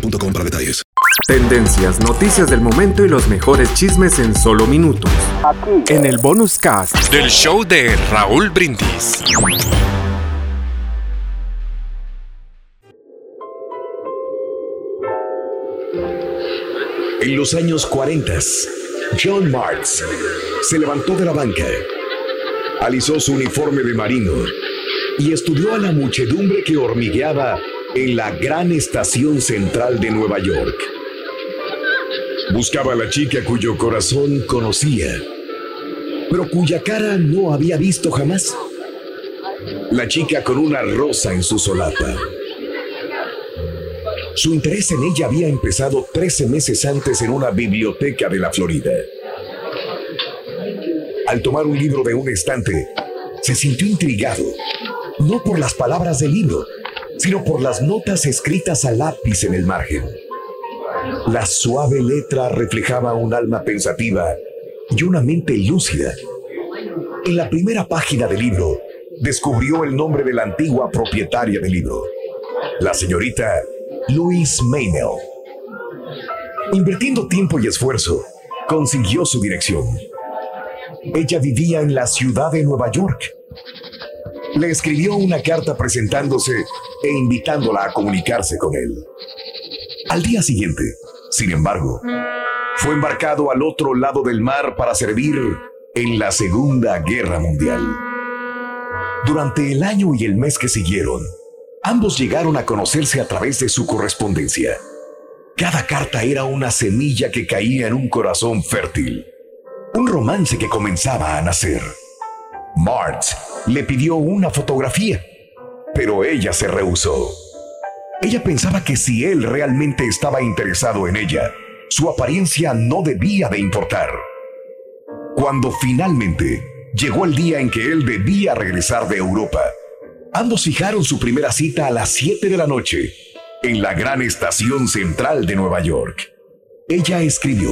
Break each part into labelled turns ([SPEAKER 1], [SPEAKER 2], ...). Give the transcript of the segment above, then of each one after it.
[SPEAKER 1] boostmobile.com para detalles.
[SPEAKER 2] Tendencias, noticias del momento y los mejores chismes en solo minutos. En el bonus cast del show de Raúl Brindis.
[SPEAKER 3] En los años 40, John Marks se levantó de la banca, alisó su uniforme de marino y estudió a la muchedumbre que hormigueaba en la gran estación central de Nueva York. Buscaba a la chica cuyo corazón conocía, pero cuya cara no había visto jamás. La chica con una rosa en su solapa. Su interés en ella había empezado 13 meses antes en una biblioteca de la Florida. Al tomar un libro de un estante, se sintió intrigado, no por las palabras del libro, sino por las notas escritas a lápiz en el margen. La suave letra reflejaba un alma pensativa y una mente lúcida. En la primera página del libro, descubrió el nombre de la antigua propietaria del libro, la señorita Louise Maynell. Invirtiendo tiempo y esfuerzo, consiguió su dirección. Ella vivía en la ciudad de Nueva York. Le escribió una carta presentándose e invitándola a comunicarse con él. Al día siguiente, sin embargo, fue embarcado al otro lado del mar para servir en la Segunda Guerra Mundial. Durante el año y el mes que siguieron, ambos llegaron a conocerse a través de su correspondencia. Cada carta era una semilla que caía en un corazón fértil, un romance que comenzaba a nacer. March le pidió una fotografía pero ella se rehusó. Ella pensaba que si él realmente estaba interesado en ella, su apariencia no debía de importar. Cuando finalmente llegó el día en que él debía regresar de Europa, ambos fijaron su primera cita a las 7 de la noche en la gran estación central de Nueva York. Ella escribió,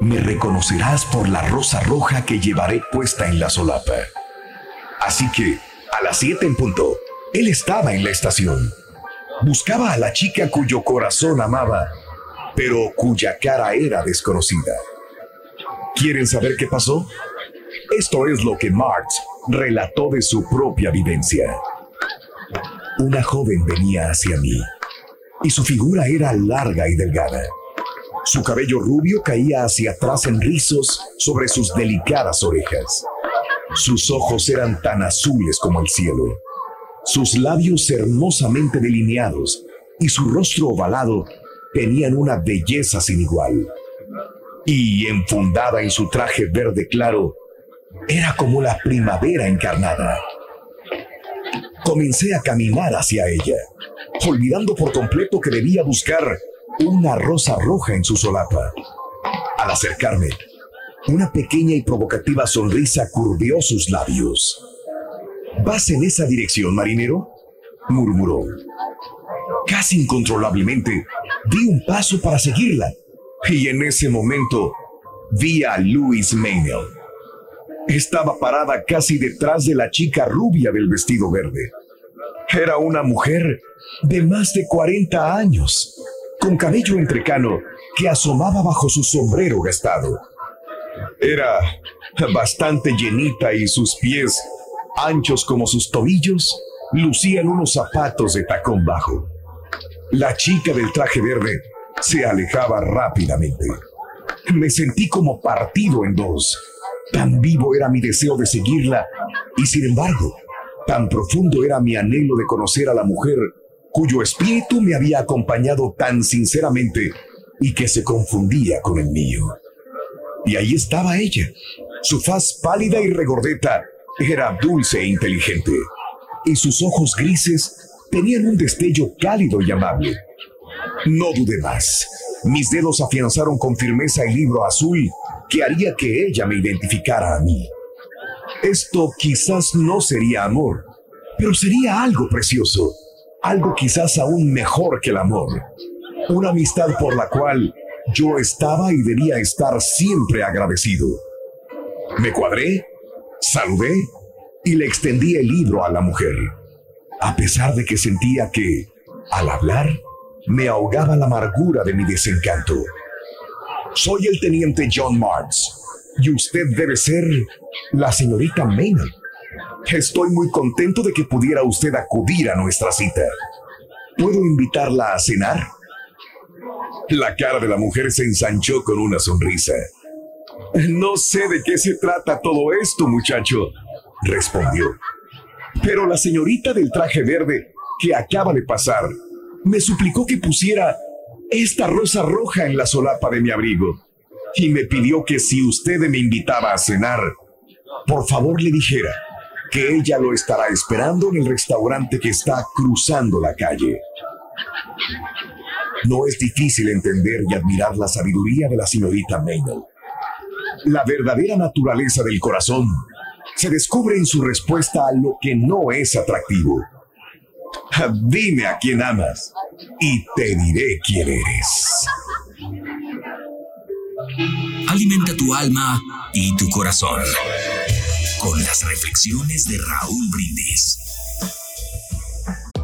[SPEAKER 3] Me reconocerás por la rosa roja que llevaré puesta en la solapa. Así que a las 7 en punto, él estaba en la estación. Buscaba a la chica cuyo corazón amaba, pero cuya cara era desconocida. ¿Quieren saber qué pasó? Esto es lo que Marx relató de su propia vivencia. Una joven venía hacia mí y su figura era larga y delgada. Su cabello rubio caía hacia atrás en rizos sobre sus delicadas orejas. Sus ojos eran tan azules como el cielo, sus labios hermosamente delineados y su rostro ovalado tenían una belleza sin igual. Y enfundada en su traje verde claro, era como la primavera encarnada. Comencé a caminar hacia ella, olvidando por completo que debía buscar una rosa roja en su solapa. Al acercarme, una pequeña y provocativa sonrisa curvió sus labios. ¿Vas en esa dirección, marinero? murmuró. Casi incontrolablemente, di un paso para seguirla. Y en ese momento, vi a Louis Maynell. Estaba parada casi detrás de la chica rubia del vestido verde. Era una mujer de más de 40 años, con cabello entrecano que asomaba bajo su sombrero gastado. Era bastante llenita y sus pies, anchos como sus tobillos, lucían unos zapatos de tacón bajo. La chica del traje verde se alejaba rápidamente. Me sentí como partido en dos. Tan vivo era mi deseo de seguirla y sin embargo, tan profundo era mi anhelo de conocer a la mujer cuyo espíritu me había acompañado tan sinceramente y que se confundía con el mío. Y ahí estaba ella. Su faz pálida y regordeta era dulce e inteligente, y sus ojos grises tenían un destello cálido y amable. No dudé más. Mis dedos afianzaron con firmeza el libro azul que haría que ella me identificara a mí. Esto quizás no sería amor, pero sería algo precioso, algo quizás aún mejor que el amor, una amistad por la cual yo estaba y debía estar siempre agradecido. Me cuadré, saludé y le extendí el libro a la mujer, a pesar de que sentía que, al hablar, me ahogaba la amargura de mi desencanto. Soy el teniente John Marks y usted debe ser la señorita Maynard. Estoy muy contento de que pudiera usted acudir a nuestra cita. ¿Puedo invitarla a cenar? La cara de la mujer se ensanchó con una sonrisa. No sé de qué se trata todo esto, muchacho, respondió. Pero la señorita del traje verde que acaba de pasar me suplicó que pusiera esta rosa roja en la solapa de mi abrigo y me pidió que si usted me invitaba a cenar, por favor le dijera que ella lo estará esperando en el restaurante que está cruzando la calle. No es difícil entender y admirar la sabiduría de la señorita Maynard. La verdadera naturaleza del corazón se descubre en su respuesta a lo que no es atractivo. Dime a quién amas y te diré quién eres.
[SPEAKER 4] Alimenta tu alma y tu corazón con las reflexiones de Raúl Brindis.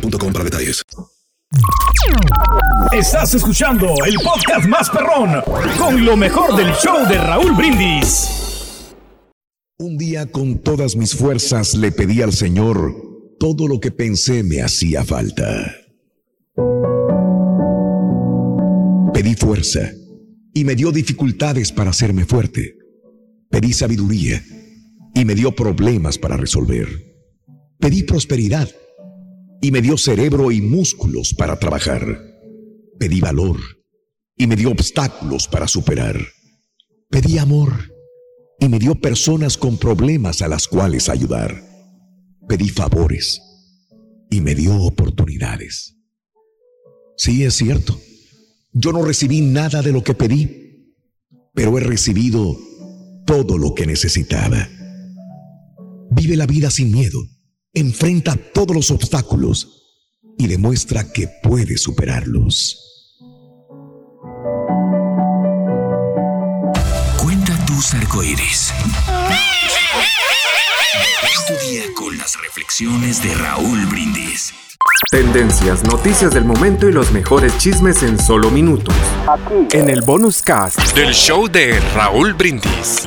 [SPEAKER 1] para detalles.
[SPEAKER 5] Estás escuchando el podcast más perrón con lo mejor del show de Raúl Brindis.
[SPEAKER 3] Un día con todas mis fuerzas le pedí al Señor todo lo que pensé me hacía falta. Pedí fuerza y me dio dificultades para hacerme fuerte. Pedí sabiduría y me dio problemas para resolver. Pedí prosperidad y me dio cerebro y músculos para trabajar. Pedí valor y me dio obstáculos para superar. Pedí amor y me dio personas con problemas a las cuales ayudar. Pedí favores y me dio oportunidades. Sí, es cierto. Yo no recibí nada de lo que pedí, pero he recibido todo lo que necesitaba. Vive la vida sin miedo enfrenta todos los obstáculos y demuestra que puede superarlos.
[SPEAKER 4] Cuenta tus arcoíris. Es día con las reflexiones de Raúl Brindis.
[SPEAKER 2] Tendencias, noticias del momento y los mejores chismes en solo minutos. En el bonus cast del show de Raúl Brindis.